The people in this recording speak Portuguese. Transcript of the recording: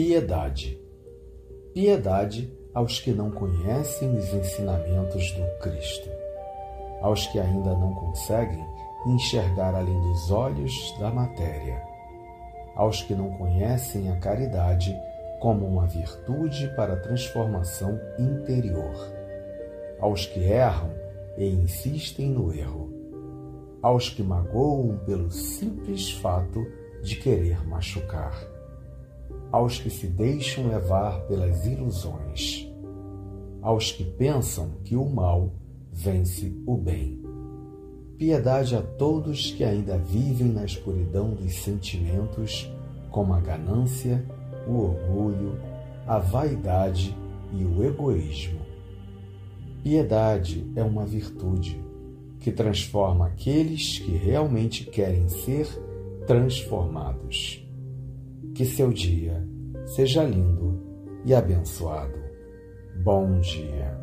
Piedade. Piedade aos que não conhecem os ensinamentos do Cristo, aos que ainda não conseguem enxergar além dos olhos da matéria, aos que não conhecem a caridade como uma virtude para a transformação interior, aos que erram e insistem no erro, aos que magoam pelo simples fato de querer machucar, aos que se deixam levar pelas ilusões, aos que pensam que o mal vence o bem. Piedade a todos que ainda vivem na escuridão dos sentimentos, como a ganância, o orgulho, a vaidade e o egoísmo. Piedade é uma virtude que transforma aqueles que realmente querem ser transformados. Que seu dia seja lindo e abençoado. Bom dia.